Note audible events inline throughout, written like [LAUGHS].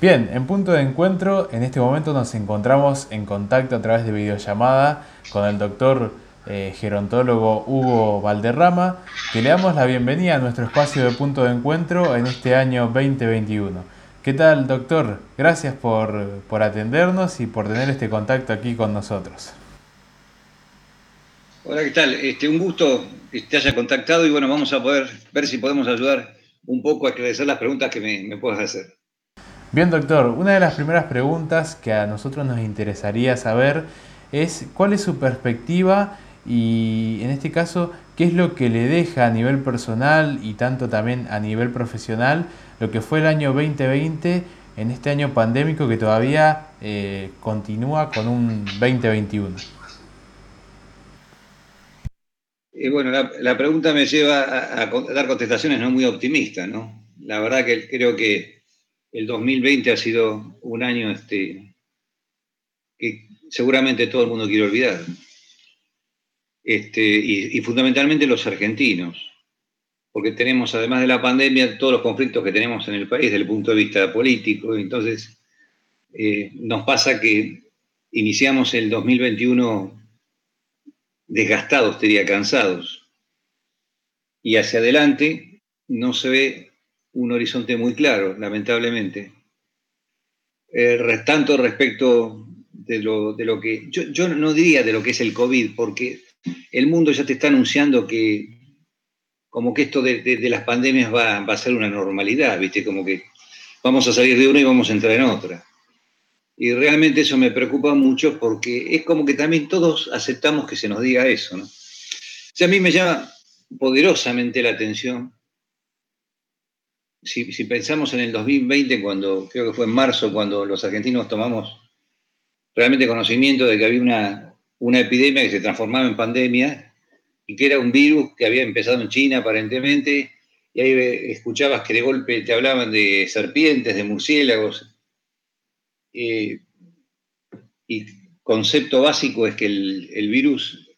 Bien, en punto de encuentro, en este momento nos encontramos en contacto a través de videollamada con el doctor eh, gerontólogo Hugo Valderrama, que le damos la bienvenida a nuestro espacio de punto de encuentro en este año 2021. ¿Qué tal, doctor? Gracias por, por atendernos y por tener este contacto aquí con nosotros. Hola, ¿qué tal? Este, un gusto que te haya contactado y bueno, vamos a poder ver si podemos ayudar un poco a aclarecer las preguntas que me, me puedas hacer. Bien, doctor, una de las primeras preguntas que a nosotros nos interesaría saber es cuál es su perspectiva y en este caso, qué es lo que le deja a nivel personal y tanto también a nivel profesional lo que fue el año 2020 en este año pandémico que todavía eh, continúa con un 2021. Eh, bueno, la, pregunta me lleva a, a, dar contestaciones no muy optimistas, ¿no? La verdad que creo que el 2020 ha sido un año este, que seguramente todo el mundo quiere olvidar. Este, y, fundamentalmente los argentinos, porque tenemos, además de la pandemia, todos los conflictos que tenemos en el país desde el punto de vista político. Entonces, eh, nos pasa que iniciamos el 2021 desgastados, diría, cansados. Y hacia adelante no se ve un horizonte muy claro, lamentablemente. Eh, tanto respecto de lo, de lo que, yo, no diría de lo que es el COVID, porque el mundo ya te está anunciando que como que esto de, las pandemias va, va, a ser una normalidad, ¿viste? Como que vamos a salir de una y vamos a entrar en otra. Y realmente eso me preocupa mucho porque es como que también todos aceptamos que se nos diga eso, ¿no? O sea, a mí me llama poderosamente la atención si, pensamos en el 2020, cuando creo que fue en marzo, cuando los argentinos tomamos realmente conocimiento de que había una, una epidemia que se transformaba en pandemia y que era un virus que había empezado en China aparentemente, y ahí escuchabas que de golpe te hablaban de serpientes, de murciélagos. Eh, y concepto básico es que el, virus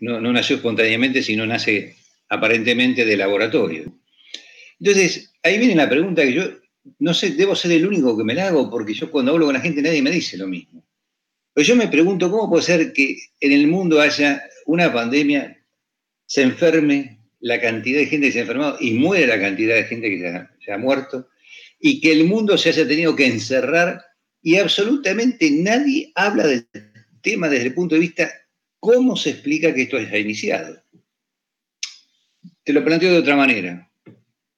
no, no, nació espontáneamente, sino nace aparentemente de laboratorio. Entonces, ahí viene la pregunta que yo no sé, debo ser el único que me la hago, porque yo cuando hablo con la gente nadie me dice lo mismo. Pero yo me pregunto, ¿cómo puede ser que en el mundo haya una pandemia, se enferme la cantidad de gente que se ha enfermado y muere la cantidad de gente que se ha, se ha muerto, y que el mundo se haya tenido que encerrar y absolutamente nadie habla del tema desde el punto de vista cómo se explica que esto haya iniciado? Te lo planteo de otra manera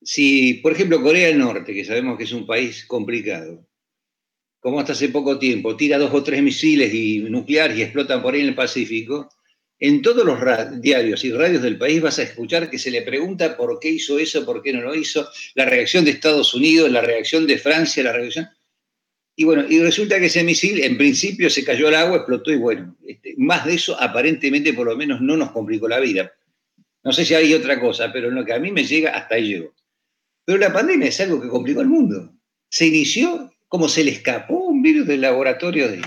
si, por ejemplo, Corea del Norte, que sabemos que es un país complicado, como hasta hace poco tiempo, tira dos o tres misiles y nucleares y explotan por ahí en el Pacífico, en todos los diarios y radios del país vas a escuchar que se le pregunta por qué hizo eso, por qué no lo hizo, la reacción de Estados Unidos, la reacción de Francia, la reacción... Y bueno, y resulta que ese misil en principio se cayó al agua, explotó y bueno, este, más de eso aparentemente por lo menos no nos complicó la vida. No sé si hay otra cosa, pero lo que a mí me llega, hasta ahí llegó. Pero la pandemia es algo que complicó al mundo. Se inició como se le escapó un virus del laboratorio de,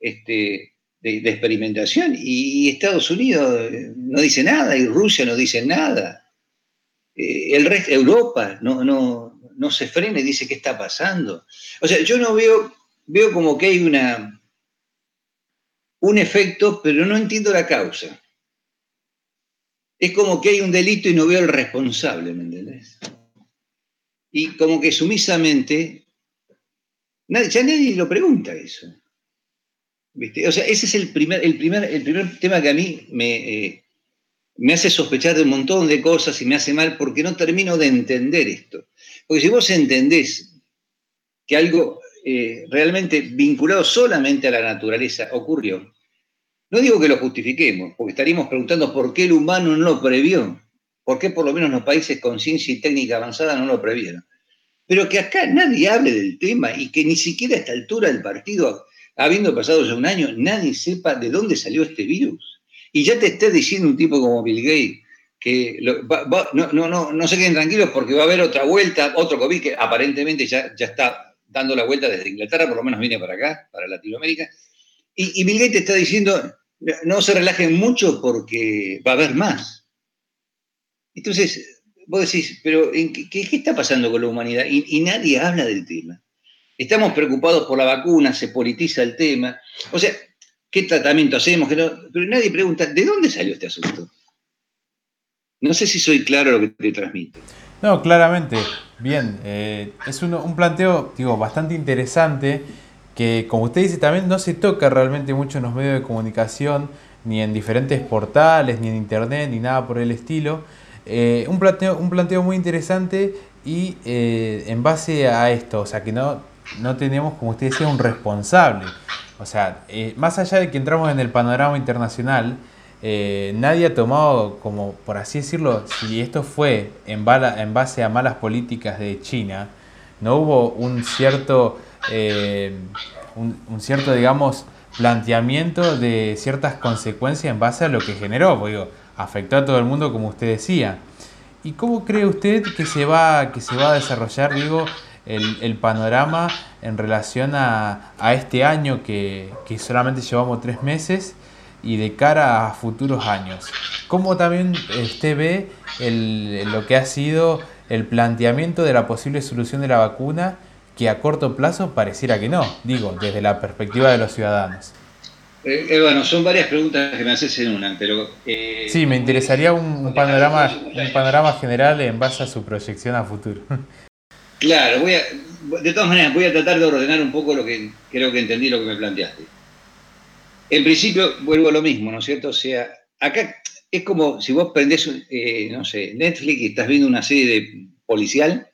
este, de, experimentación y Estados Unidos eh, no dice nada y Rusia no dice nada. Eh, el resto, Europa no, no, no se frena y dice qué está pasando. O sea, yo no veo, veo como que hay una, un efecto, pero no entiendo la causa. Es como que hay un delito y no veo el responsable, ¿me entendés? Y como que sumisamente, ya nadie lo pregunta eso. ¿Viste? O sea, ese es el primer, el primer, el primer tema que a mí me, eh, me hace sospechar de un montón de cosas y me hace mal porque no termino de entender esto. Porque si vos entendés que algo eh, realmente vinculado solamente a la naturaleza ocurrió, no digo que lo justifiquemos, porque estaríamos preguntando por qué el humano no lo previó. ¿Por qué por lo menos los países con ciencia y técnica avanzada no lo previeron? Pero que acá nadie hable del tema y que ni siquiera a esta altura del partido, habiendo pasado ya un año, nadie sepa de dónde salió este virus. Y ya te esté diciendo un tipo como Bill Gates que no, no, no, no se queden tranquilos porque va a haber otra vuelta, otro COVID que aparentemente ya, ya está dando la vuelta desde Inglaterra, por lo menos viene para acá, para Latinoamérica. Y, y Bill Gates te está diciendo, no se relajen mucho porque va a haber más. Entonces, vos decís, pero ¿qué, está pasando con la humanidad? Y, nadie habla del tema. estamos preocupados por la vacuna, se politiza el tema. O sea, ¿qué tratamiento hacemos? Pero nadie pregunta, ¿de dónde salió este asunto? No sé si soy claro lo que te transmito. No, claramente. Bien, eh, es un planteo, digo, bastante interesante que, como usted dice, también no se toca realmente mucho en los medios de comunicación, ni en diferentes portales, ni en internet, ni nada por el estilo. Eh, un, planteo, un planteo muy interesante y eh, en base a esto, o sea, que no, no tenemos, como usted decía, un responsable. O sea, eh, más allá de que entramos en el panorama internacional, nadie ha tomado, como por así decirlo, si esto fue en, base a malas políticas de China, no hubo un cierto, un, cierto, digamos, planteamiento de ciertas consecuencias en base a lo que generó. Porque, digo, afectó a todo el mundo, como usted decía. ¿Y cómo cree usted que se va, que se va a desarrollar, digo, el, panorama en relación a, este año que, solamente llevamos tres meses y de cara a futuros años? ¿Cómo también usted ve lo que ha sido el planteamiento de la posible solución de la vacuna que a corto plazo pareciera que no, digo, desde la perspectiva de los ciudadanos? Eh, eh, bueno, son varias preguntas que me haces en una, pero... Eh, sí, me interesaría un, panorama, un panorama general en base a su proyección a futuro. [LAUGHS] Claro, voy a, de todas maneras voy a tratar de ordenar un poco lo que creo que entendí lo que me planteaste. En principio, vuelvo a lo mismo, ¿no es cierto? O sea, acá es como si vos prendés, no sé, Netflix y estás viendo una serie de policial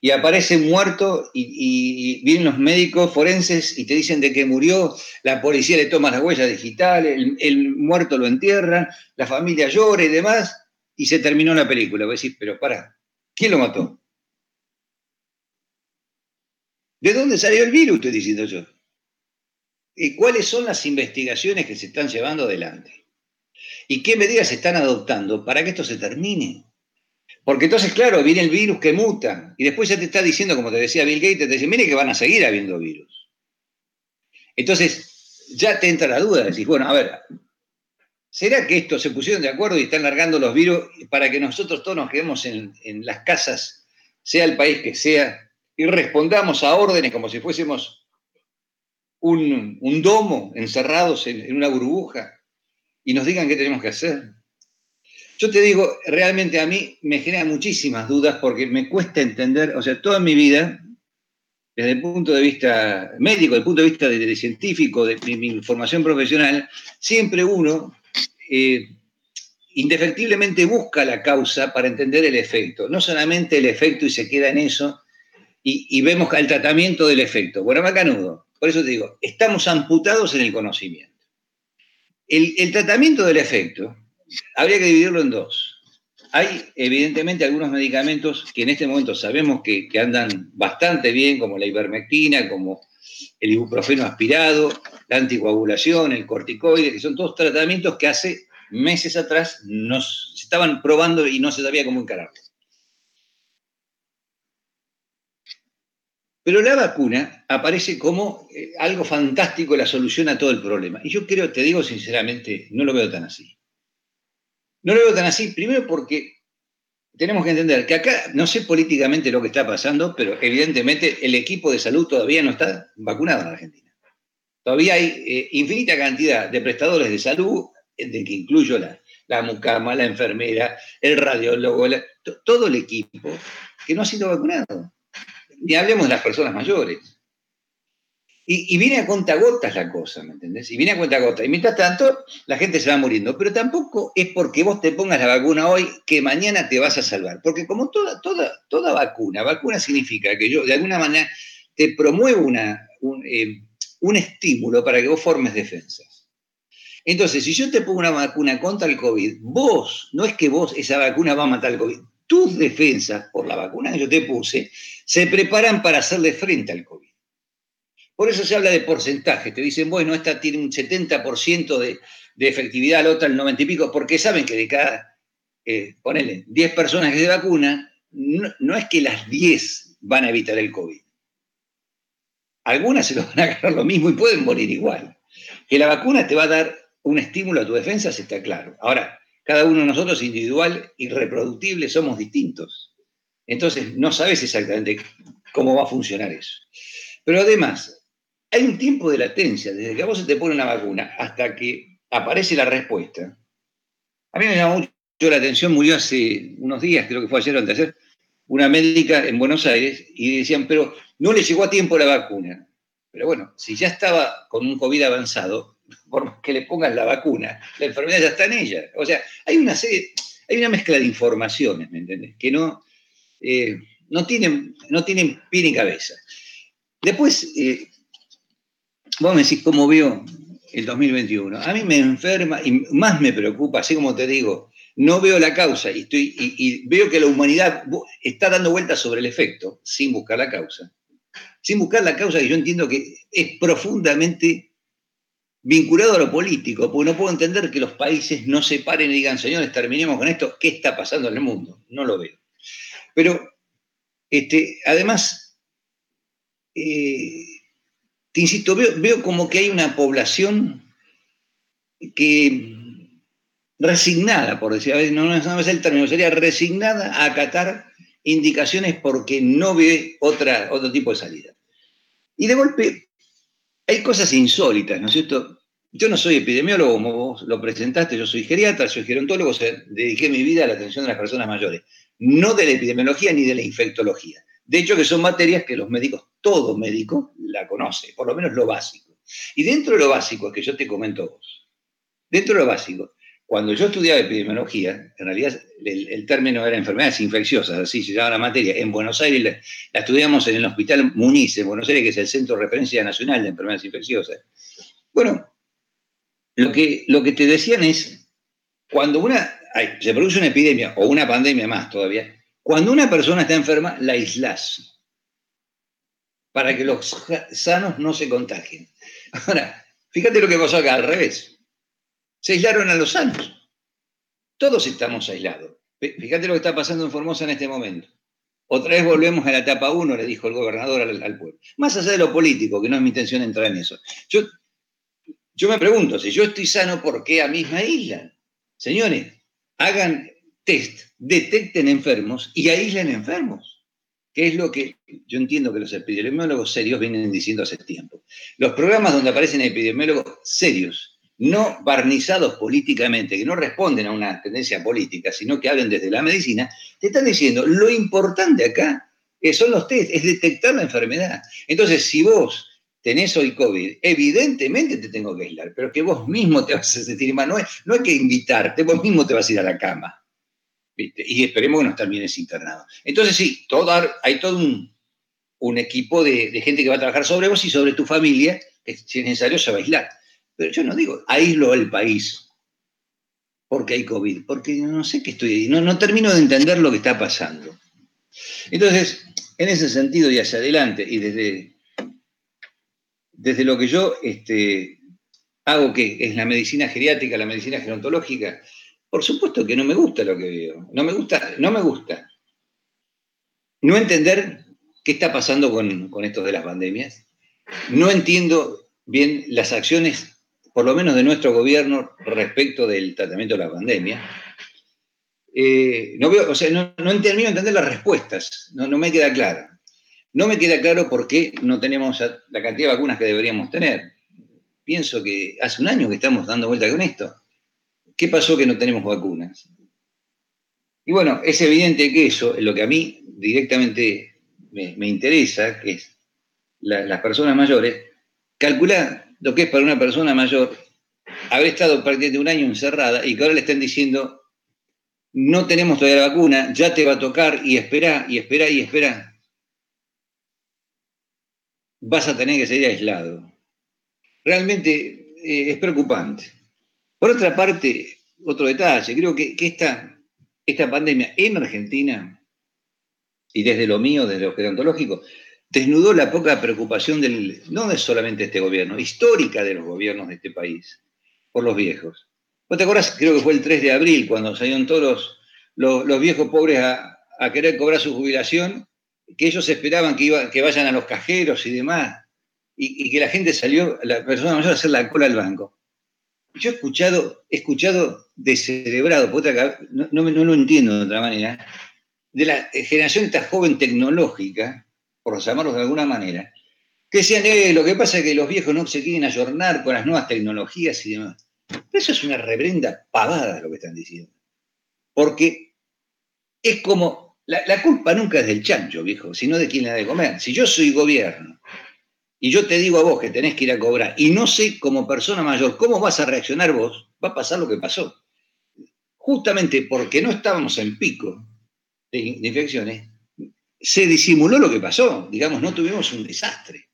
y aparece muerto y, vienen los médicos forenses y te dicen de que murió, la policía le toma las huellas digitales, el, muerto lo entierran, la familia llora y demás, y se terminó la película. Vos decís, pero para, ¿quién lo mató? ¿De dónde salió el virus? Estoy diciendo yo. ¿Y cuáles son las investigaciones que se están llevando adelante? ¿Y qué medidas se están adoptando para que esto se termine? Porque entonces, claro, viene el virus que muta y después ya te está diciendo, como te decía Bill Gates, te dice, mire que van a seguir habiendo virus. Entonces, ya te entra la duda, decís, bueno, a ver, ¿será que esto se pusieron de acuerdo y están largando los virus para que nosotros todos nos quedemos en, las casas, sea el país que sea, y respondamos a órdenes como si fuésemos un, domo encerrados en una burbuja y nos digan qué tenemos que hacer? Yo te digo, realmente a mí me genera muchísimas dudas porque me cuesta entender, o sea, toda mi vida, desde el punto de vista médico, desde el punto de vista de, científico, de, mi formación profesional, siempre uno eh, indefectiblemente busca la causa para entender el efecto, no solamente el efecto y se queda en eso, y, vemos el tratamiento del efecto. Bueno, macanudo, por eso te digo, estamos amputados en el conocimiento. el tratamiento del efecto habría que dividirlo en dos. Hay evidentemente algunos medicamentos que en este momento sabemos que, andan bastante bien, como la ivermectina, como el ibuprofeno aspirado, la anticoagulación, el corticoide, que son todos tratamientos que hace meses atrás nos, se estaban probando y no se sabía cómo encararlos. Pero la vacuna aparece como eh, algo fantástico, la solución a todo el problema. Y yo creo, te digo sinceramente, no lo veo tan así. No lo veo tan así, primero porque tenemos que entender que acá, no sé políticamente lo que está pasando, pero evidentemente el equipo de salud todavía no está vacunado en Argentina. Todavía hay eh, infinita cantidad de prestadores de salud, de que incluyo la, la mucama, la enfermera, el radiólogo, todo el equipo que no ha sido vacunado. Ni hablemos de las personas mayores. Y, viene a contagotas la cosa, ¿me entendés? Y viene a contagotas. Y mientras tanto, la gente se va muriendo. Pero tampoco es porque vos te pongas la vacuna hoy que mañana te vas a salvar. Porque como toda vacuna, vacuna significa que yo de alguna manera te promuevo una, un, eh, un estímulo para que vos formes defensas. Entonces, si yo te pongo una vacuna contra el COVID, vos, no es que vos, esa vacuna va a matar el COVID, tus defensas por la vacuna que yo te puse se preparan para hacerle frente al COVID. Por eso se habla de porcentaje. Te dicen, bueno, esta tiene un 70% de, efectividad, la otra el 90 y pico, porque saben que de cada, eh, ponele, 10 personas que se vacunan, no, es que las 10 van a evitar el COVID. Algunas se lo van a agarrar lo mismo y pueden morir igual. Que la vacuna te va a dar un estímulo a tu defensa, se está claro. Ahora, cada uno de nosotros individual y reproductible somos distintos. Entonces, no sabes exactamente cómo va a funcionar eso. Pero además, hay un tiempo de latencia, desde que a vos se te pone la vacuna hasta que aparece la respuesta. A mí me llamó mucho la atención, murió hace unos días, creo que fue ayer o antes una médica en Buenos Aires y decían, pero no le llegó a tiempo la vacuna. Pero bueno, si ya estaba con un COVID avanzado, [LAUGHS] por que le pongan la vacuna, la enfermedad ya está en ella. O sea, hay una serie, hay una mezcla de informaciones, ¿me entiendes? Que no, eh, no, tienen, no tienen pie ni cabeza. Después, eh, vos me decís cómo veo el 2021. A mí me enferma y más me preocupa, así como te digo, no veo la causa y, estoy, y, veo que la humanidad está dando vueltas sobre el efecto sin buscar la causa. Sin buscar la causa que yo entiendo que es profundamente vinculado a lo político, porque no puedo entender que los países no se paren y digan, señores, terminemos con esto, ¿qué está pasando en el mundo? No lo veo. Pero, este, además, eh, insisto, veo, como que hay una población que resignada, por decir, a ver, no, no, es el término, sería resignada a acatar indicaciones porque no ve otra, otro tipo de salida. Y de golpe hay cosas insólitas, ¿no es cierto? Yo no soy epidemiólogo, como vos lo presentaste, yo soy geriatra, soy gerontólogo, o sea, dediqué mi vida a la atención de las personas mayores, no de la epidemiología ni de la infectología. De hecho, que son materias que los médicos, todo médico, la conoce, por lo menos lo básico. Y dentro de lo básico, que yo te comento vos, dentro de lo básico, cuando yo estudiaba epidemiología, en realidad el, término era enfermedades infecciosas, así se llama la materia. En Buenos Aires la, estudiamos en el Hospital Muniz, en Buenos Aires, que es el Centro de Referencia Nacional de Enfermedades Infecciosas. Bueno, lo que, lo que te decían es, cuando una, se produce una epidemia o una pandemia más todavía, cuando una persona está enferma, la aislás para que los sanos no se contagien. Ahora, fíjate lo que pasó acá al revés se aislaron a los sanos. Todos estamos aislados. Fíjate lo que está pasando en Formosa en este momento. Otra vez volvemos a la etapa 1, le dijo el gobernador al, pueblo. Más allá de lo político, que no es mi intención entrar en eso. Yo, yo me pregunto, si yo estoy sano, ¿por qué a misma isla? Señores, hagan test, detecten enfermos y aíslen enfermos. Que es lo que yo entiendo que los epidemiólogos serios vienen diciendo hace tiempo. Los programas donde aparecen epidemiólogos serios no barnizados políticamente, que no responden a una tendencia política, sino que hablen desde la medicina, te están diciendo, lo importante acá son los test, es detectar la enfermedad. Entonces, si vos tenés hoy COVID, evidentemente te tengo que aislar, pero que vos mismo te vas a sentir mal, no no hay que invitarte, vos mismo te vas a ir a la cama. Y esperemos que no termines internado. Entonces, sí, todo, hay todo un, equipo de, de gente que va a trabajar sobre vos y sobre tu familia, que si es necesario se va a aislar. Pero yo no digo, aíslo el país porque hay COVID, porque no sé qué estoy, no, no termino de entender lo que está pasando. Entonces, en ese sentido y hacia adelante, y desde, desde lo que yo este, hago, que es la medicina geriátrica, la medicina gerontológica, por supuesto que no me gusta lo que veo. No me gusta, no me gusta. No entender qué está pasando con, esto de las pandemias. No entiendo bien las acciones por lo menos de nuestro gobierno, respecto del tratamiento de la pandemia. Eh, no, veo, o sea, no, no, termino de entender las respuestas, no, me queda claro. No me queda claro por qué no tenemos la cantidad de vacunas que deberíamos tener. Pienso que hace un año que estamos dando vuelta con esto. ¿Qué pasó que no tenemos vacunas? Y bueno, es evidente que eso es lo que a mí directamente me, interesa, que es las personas mayores, calcular lo que es para una persona mayor haber estado prácticamente un año encerrada y que ahora le estén diciendo, no tenemos todavía la vacuna, ya te va a tocar y espera, y espera, y espera. Vas a tener que seguir aislado. Realmente eh, es preocupante. Por otra parte, otro detalle, creo que, esta, esta pandemia en Argentina, y desde lo mío, desde lo gerontológico, desnudó la poca preocupación del, no de solamente este gobierno, histórica de los gobiernos de este país, por los viejos. ¿Vos te acordás? Creo que fue el 3 de abril, cuando salieron todos los, viejos pobres a, querer cobrar su jubilación, que ellos esperaban que, iba, que vayan a los cajeros y demás, y, que la gente salió, la persona mayor, a hacer la cola al banco. Yo he escuchado, he escuchado descerebrado, no, no, no lo entiendo de otra manera, de la generación esta joven tecnológica, por llamarlos de alguna manera, que decían, eh, lo que pasa es que los viejos no se quieren ayornar con las nuevas tecnologías y demás. Eso es una reverenda pavada lo que están diciendo. Porque es como, la, la culpa nunca es del chancho, viejo, sino de quien le da de comer. Si yo soy gobierno y yo te digo a vos que tenés que ir a cobrar y no sé como persona mayor cómo vas a reaccionar vos, va a pasar lo que pasó. Justamente porque no estábamos en pico de, infecciones, se disimuló lo que pasó. Digamos, no tuvimos un desastre.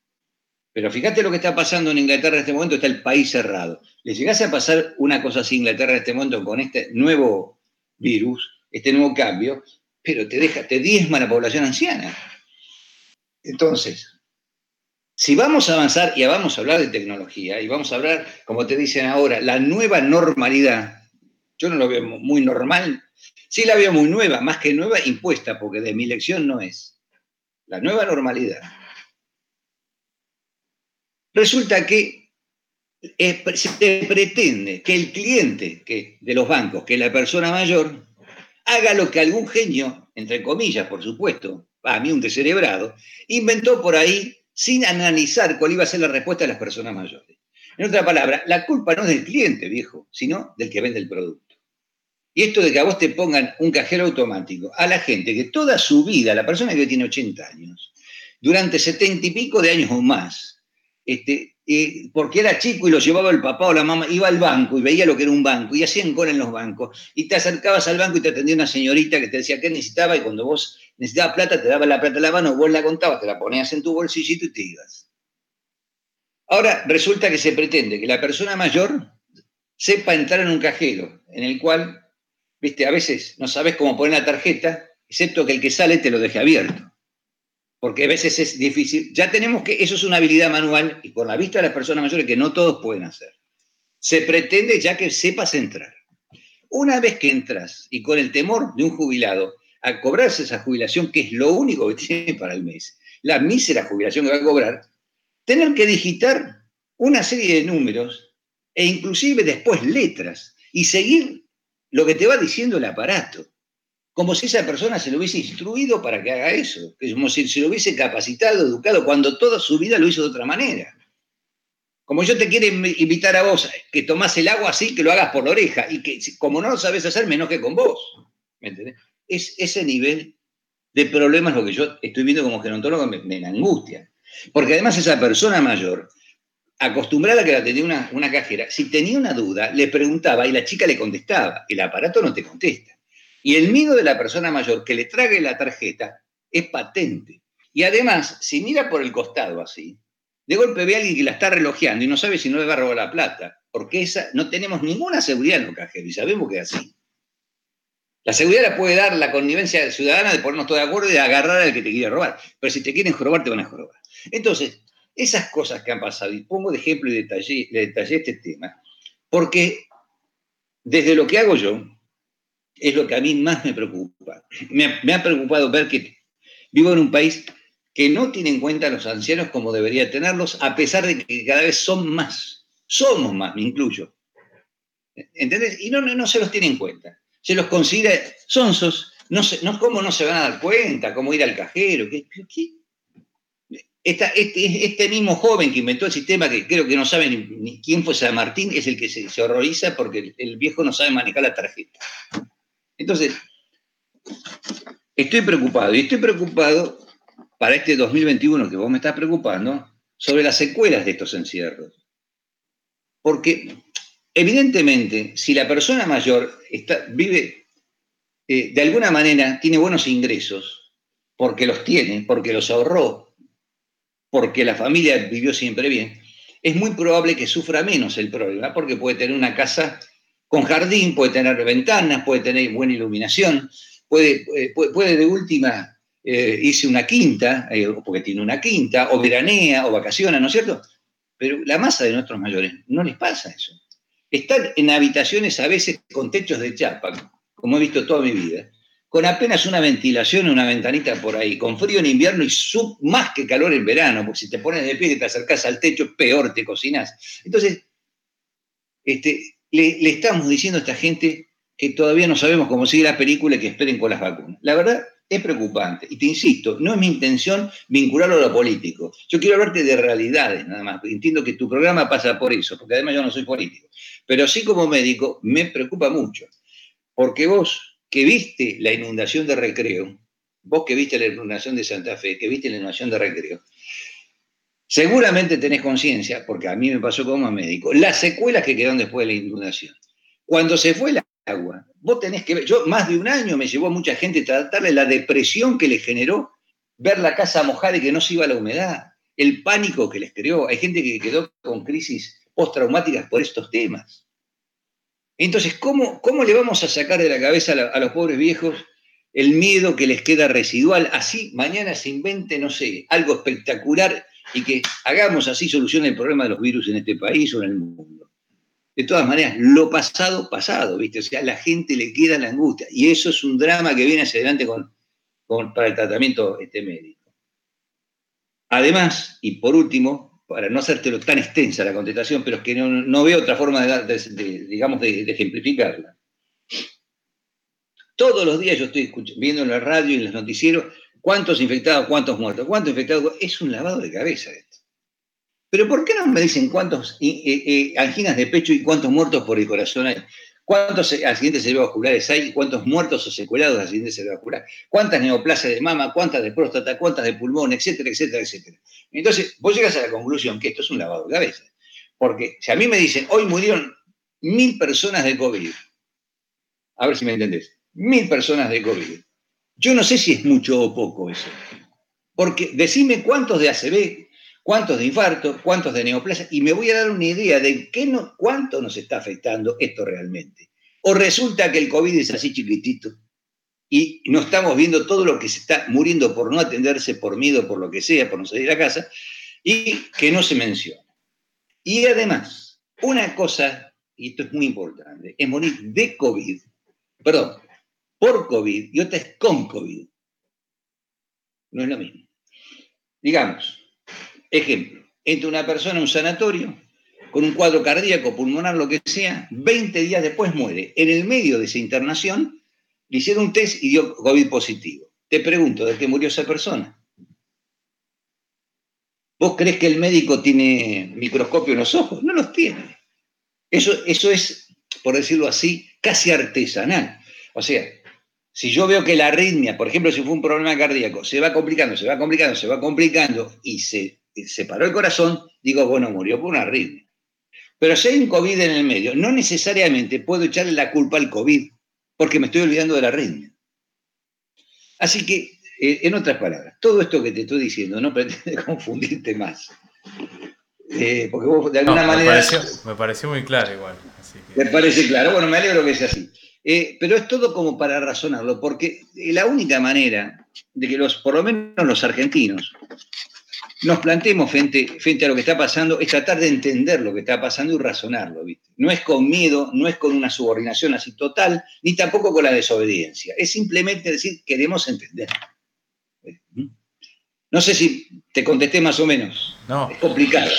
Pero fíjate lo que está pasando en Inglaterra en este momento, está el país cerrado. ¿Le llegase a pasar una cosa así en Inglaterra en este momento con este nuevo virus, este nuevo cambio, pero te deja, te diezma la población anciana? Entonces, si vamos a avanzar y vamos a hablar de tecnología y vamos a hablar, como te dicen ahora, la nueva normalidad, yo no lo veo muy normal, sí la veo muy nueva, más que nueva, impuesta, porque de mi elección no es. La nueva normalidad. Resulta que se pretende que el cliente que, de los bancos, que la persona mayor, haga lo que algún genio, entre comillas, por supuesto, a mí un descerebrado, inventó por ahí sin analizar cuál iba a ser la respuesta de las personas mayores. En otra palabra, la culpa no es del cliente, viejo, sino del que vende el producto. Y esto de que a vos te pongan un cajero automático a la gente que toda su vida, la persona que tiene 80 años, durante 70 y pico de años o más, este, eh, porque era chico y lo llevaba el papá o la mamá, iba al banco y veía lo que era un banco y hacían cola en los bancos y te acercabas al banco y te atendía una señorita que te decía qué necesitaba y cuando vos necesitabas plata te daba la plata en la mano, vos la contabas, te la ponías en tu bolsillito y te ibas. Ahora resulta que se pretende que la persona mayor sepa entrar en un cajero en el cual, viste, a veces no sabes cómo poner la tarjeta, excepto que el que sale te lo deje abierto porque a veces es difícil. Ya tenemos que, eso es una habilidad manual y por la vista de las personas mayores que no todos pueden hacer. Se pretende ya que sepas entrar. Una vez que entras y con el temor de un jubilado a cobrarse esa jubilación, que es lo único que [LAUGHS] tiene para el mes, la mísera jubilación que va a cobrar, tener que digitar una serie de números e inclusive después letras y seguir lo que te va diciendo el aparato como si esa persona se lo hubiese instruido para que haga eso, como si se lo hubiese capacitado, educado, cuando toda su vida lo hizo de otra manera. Como yo te quiero invitar a vos que tomás el agua así, que lo hagas por la oreja, y que como no lo sabes hacer, me enoje con vos. ¿Me entendés? Es ese nivel de problemas lo que yo estoy viendo como gerontólogo me, me angustia. Porque además esa persona mayor, acostumbrada a que la tenía una, una cajera, si tenía una duda, le preguntaba y la chica le contestaba. El aparato no te contesta. Y el miedo de la persona mayor que le trague la tarjeta es patente. Y además, si mira por el costado así, de golpe ve a alguien que la está relojeando y no sabe si no le va a robar la plata, porque esa, no tenemos ninguna seguridad en los cajeros y sabemos que es así. La seguridad la puede dar la connivencia ciudadana de ponernos todos de acuerdo y de agarrar al que te quiere robar. Pero si te quieren robar, te van a robar. Entonces, esas cosas que han pasado, y pongo de ejemplo y detallé, detallé este tema, porque desde lo que hago yo, es lo que a mí más me preocupa. Me, ha preocupado ver que vivo en un país que no tiene en cuenta a los ancianos como debería tenerlos, a pesar de que cada vez son más. Somos más, me incluyo. ¿Entendés? Y no, no, se los tiene en cuenta. Se los considera sonsos. No sé, no, ¿Cómo no se van a dar cuenta? ¿Cómo ir al cajero? ¿Qué, este, este, mismo joven que inventó el sistema, que creo que no sabe ni, quién fue San Martín, es el que se, se horroriza porque el viejo no sabe manejar la tarjeta. Entonces, estoy preocupado y estoy preocupado para este 2021 que vos me estás preocupando sobre las secuelas de estos encierros. Porque evidentemente, si la persona mayor vive eh, de alguna manera, tiene buenos ingresos, porque los tiene, porque los ahorró, porque la familia vivió siempre bien, es muy probable que sufra menos el problema, porque puede tener una casa con jardín, puede tener ventanas, puede tener buena iluminación, puede, eh, de última eh, irse una quinta, eh, porque tiene una quinta, o veranea, o vacaciona, ¿no es cierto? Pero la masa de nuestros mayores no les pasa eso. Están en habitaciones a veces con techos de chapa, como he visto toda mi vida, con apenas una ventilación, una ventanita por ahí, con frío en invierno y más que calor en verano, porque si te pones de pie y te acercas al techo, peor te cocinas. Entonces, este, le, estamos diciendo a esta gente que todavía no sabemos cómo sigue la película y que esperen con las vacunas. La verdad, Es preocupante. Y te insisto, no es mi intención vincularlo a lo político. Yo quiero hablarte de realidades, nada más. Entiendo que tu programa pasa por eso, porque además yo no soy político. Pero sí como médico me preocupa mucho. Porque vos, que viste la inundación de recreo, vos que viste la inundación de Santa Fe, que viste la inundación de recreo, seguramente tenés conciencia, porque a mí me pasó como médico, las secuelas que quedaron después de la inundación. Cuando se fue la agua, vos tenés que ver, yo más de un año me llevó a mucha gente tratarle la depresión que les generó ver la casa mojada y que no se iba la humedad, el pánico que les creó. Hay gente que quedó con crisis postraumáticas por estos temas. Entonces, ¿cómo, ¿cómo le vamos a sacar de la cabeza a, los pobres viejos el miedo que les queda residual? Así mañana se invente, no sé, algo espectacular y que hagamos así solución el problema de los virus en este país o en el mundo. De todas maneras, lo pasado, pasado, ¿viste? O sea, a la gente le queda la angustia. Y eso es un drama que viene hacia adelante con, para el tratamiento este médico. Además, y por último, para no hacértelo tan extensa la contestación, pero es que no, veo otra forma de, digamos, de, ejemplificarla. Todos los días yo estoy viendo en la radio y en los noticieros cuántos infectados, cuántos muertos, cuántos infectados. Es un lavado de cabeza esto. Pero ¿por qué no me dicen cuántos anginas de pecho y cuántos muertos por el corazón hay? ¿Cuántos accidentes cerebrovasculares hay? ¿Cuántos muertos o secuelados de accidentes cerebrovasculares? ¿Cuántas neoplasias de mama? ¿Cuántas de próstata? ¿Cuántas de pulmón? Etcétera, etcétera, etcétera. Entonces, vos llegas a la conclusión que esto es un lavado de cabeza. Porque si a mí me dicen, hoy murieron mil personas de COVID, a ver si me entendés, mil personas de COVID, yo no sé si es mucho o poco eso. Porque decime cuántos de ACV, cuántos de infarto, cuántos de neoplasia, y me voy a dar una idea de qué no, cuánto nos está afectando esto realmente. O resulta que el COVID es así chiquitito y no estamos viendo todo lo que se está muriendo por no atenderse, por miedo, por lo que sea, por no salir a casa, y que no se menciona. Y además, una cosa, y esto es muy importante, es morir de COVID, perdón, por COVID y otra es con COVID. No es lo mismo. Digamos, Ejemplo, entra una persona en un sanatorio con un cuadro cardíaco, pulmonar, lo que sea, 20 días después muere. En el medio de esa internación le hicieron un test y dio COVID positivo. Te pregunto, ¿de qué murió esa persona? ¿Vos crees que el médico tiene microscopio en los ojos? No los tiene. Eso, eso es, por decirlo así, casi artesanal. O sea, si yo veo que la arritmia, por ejemplo, si fue un problema cardíaco, se va complicando, se va complicando, se va complicando y se se paró el corazón, digo, bueno, murió por una arritmia. Pero si hay un COVID en el medio, no necesariamente puedo echarle la culpa al COVID, porque me estoy olvidando de la arritmia. Así que, eh, en otras palabras, todo esto que te estoy diciendo no pretende [LAUGHS] confundirte más. Eh, porque vos de alguna manera... Me pareció, muy claro igual. Me parece claro, bueno, me alegro que sea así. Eh, pero es todo como para razonarlo, porque la única manera de que los, por lo menos los argentinos, nos planteemos frente, frente a lo que está pasando es tratar de entender lo que está pasando y razonarlo. ¿viste? No es con miedo, no es con una subordinación así total, ni tampoco con la desobediencia. Es simplemente decir, queremos entender. No sé si te contesté más o menos. No. Es complicado.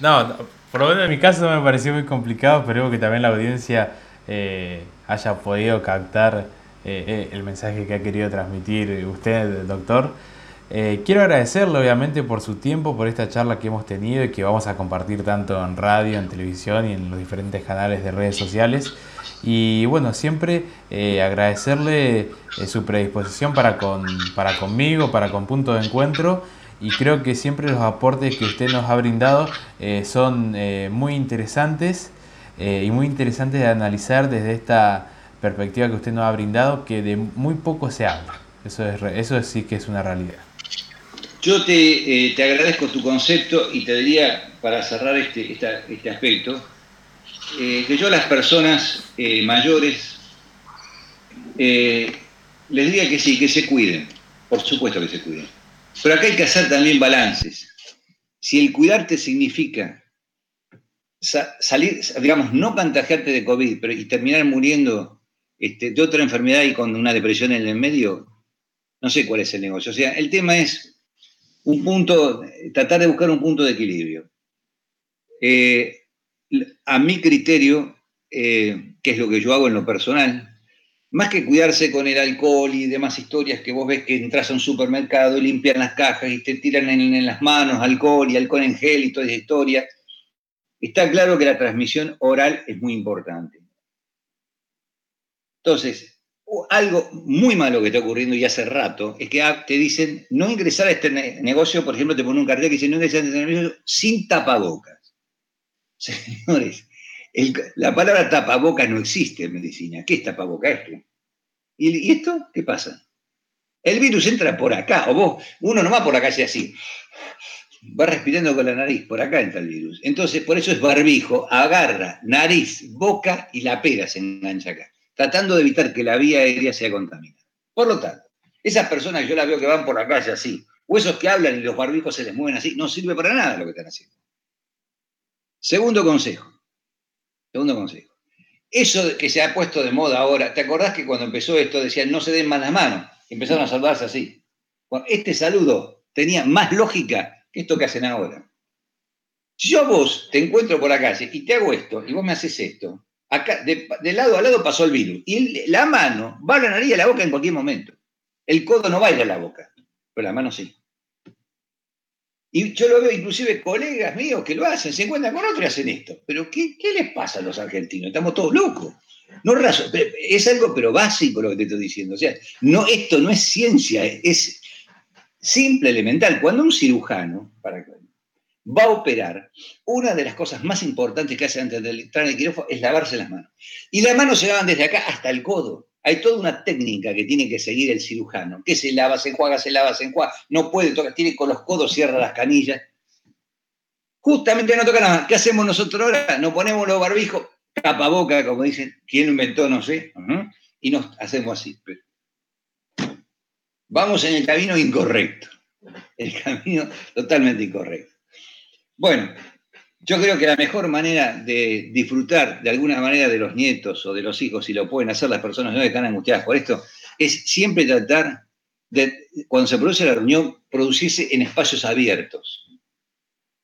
No, por lo menos en mi caso me pareció muy complicado, pero que también la audiencia eh, haya podido captar eh, eh, el mensaje que ha querido transmitir usted, doctor. Eh, quiero agradecerle obviamente por su tiempo, por esta charla que hemos tenido y que vamos a compartir tanto en radio, en televisión y en los diferentes canales de redes sociales. Y bueno, siempre eh, agradecerle eh, su predisposición para, con, para conmigo, para con Punto de Encuentro. Y creo que siempre los aportes que usted nos ha brindado son muy interesantes y muy interesantes de analizar desde esta perspectiva que usted nos ha brindado, que de muy poco se habla. Eso, es, eso sí que es una realidad. Yo te, eh, agradezco tu concepto y te diría, para cerrar este, este aspecto, eh, que yo a las personas eh, mayores les diría que sí, que se cuiden, por supuesto que se cuiden. Pero acá hay que hacer también balances. Si el cuidarte significa salir, digamos, no contagiarte de COVID pero, y terminar muriendo este, de otra enfermedad y con una depresión en el medio, no sé cuál es el negocio. O sea, el tema es un punto, tratar de buscar un punto de equilibrio. Eh, a mi criterio, eh, que es lo que yo hago en lo personal, más que cuidarse con el alcohol y demás historias que vos ves que entras a un supermercado y limpian las cajas y te tiran en, las manos alcohol y alcohol en gel y toda esa historia, está claro que la transmisión oral es muy importante. Entonces, algo muy malo que está ocurriendo y hace rato es que te dicen no ingresar a este negocio, por ejemplo, te ponen un cartel que dice no ingresar a este negocio sin tapabocas. [LAUGHS] Señores, la palabra tapabocas no existe en medicina. ¿Qué es tapabocas esto? ¿Y, esto qué pasa? El virus entra por acá, o vos, uno nomás por acá calle así, va respirando con la nariz, por acá entra el virus. Entonces, por eso es barbijo, agarra nariz, boca y la pera se engancha acá, tratando de evitar que la vía aérea sea contaminada. Por lo tanto, esas personas que yo las veo que van por la calle así, o esos que hablan y los barbijos se les mueven así, no sirve para nada lo que están haciendo. Segundo consejo, Segundo consejo. Eso que se ha puesto de moda ahora, ¿te acordás que cuando empezó esto decían no se den más las manos? Empezaron a saludarse así. este saludo tenía más lógica que esto que hacen ahora. Si yo vos te encuentro por la calle y te hago esto y vos me haces esto, acá de, lado a lado pasó el virus. Y la mano va a la nariz y a la boca en cualquier momento. El codo no va a la boca, pero la mano sí. Y yo lo veo inclusive colegas míos que lo hacen, se encuentran con otros y hacen esto. Pero ¿qué, les pasa a los argentinos? Estamos todos locos. No es algo pero básico lo que te estoy diciendo. O sea, no, esto no es ciencia, es simple, elemental. Cuando un cirujano para, va a operar, una de las cosas más importantes que hace antes de entrar en el quirófano es lavarse las manos. Y las manos se lavan desde acá hasta el codo. Hay toda una técnica que tiene que seguir el cirujano, que se lava, se enjuaga, se lava, se enjuaga, no puede tocar, tiene con los codos, cierra las canillas. Justamente no toca nada. ¿Qué hacemos nosotros ahora? Nos ponemos los barbijos, boca, como dicen, ¿quién lo inventó? No sé, y nos hacemos así. Vamos en el camino incorrecto, el camino totalmente incorrecto. Bueno, yo creo que la mejor manera de disfrutar de alguna manera de los nietos o de los hijos, si lo pueden hacer las personas que están angustiadas por esto, es siempre tratar de, cuando se produce la reunión, producirse en espacios abiertos.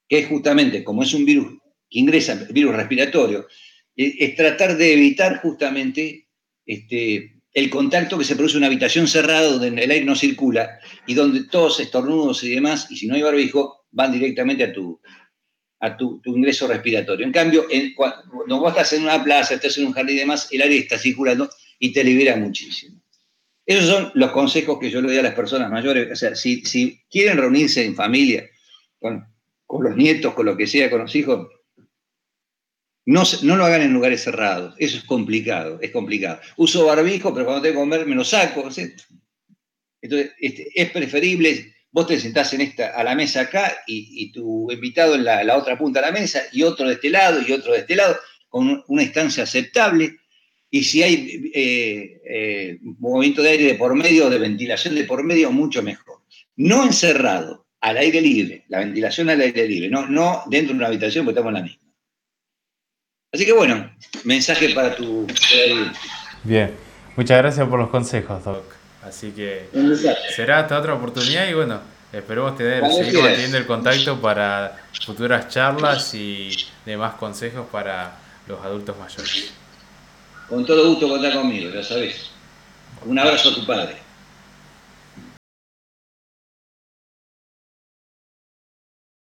Que es justamente, como es un virus que ingresa, virus respiratorio, es, tratar de evitar justamente este, el contacto que se produce en una habitación cerrada donde el aire no circula y donde todos estornudos y demás, y si no hay barbijo, van directamente a tu, a tu, ingreso respiratorio. En cambio, cuando vos estás en una plaza, estás en un jardín y demás, el aire está circulando y te libera muchísimo. Esos son los consejos que yo le doy a las personas mayores. O sea, si, quieren reunirse en familia, con, los nietos, con lo que sea, con los hijos, no, no, lo hagan en lugares cerrados. Eso es complicado, es complicado. Uso barbijo, pero cuando tengo que comer me lo saco. Entonces, este, es preferible vos te sentás en esta, a la mesa acá y, tu invitado en la, otra punta de la mesa y otro de este lado y otro de este lado, con una instancia aceptable. Y si hay eh, eh, movimiento de aire de por medio, de ventilación de por medio, mucho mejor. No encerrado, al aire libre, la ventilación al aire libre, no, no dentro de una habitación porque estamos en la misma. Así que bueno, mensaje para tu... Bien, muchas gracias por los consejos, Doc. Así que será hasta otra oportunidad y bueno, esperemos tener, seguir manteniendo el contacto para futuras charlas y demás consejos para los adultos mayores. Con todo gusto contar conmigo, ya sabes. Un abrazo a tu padre.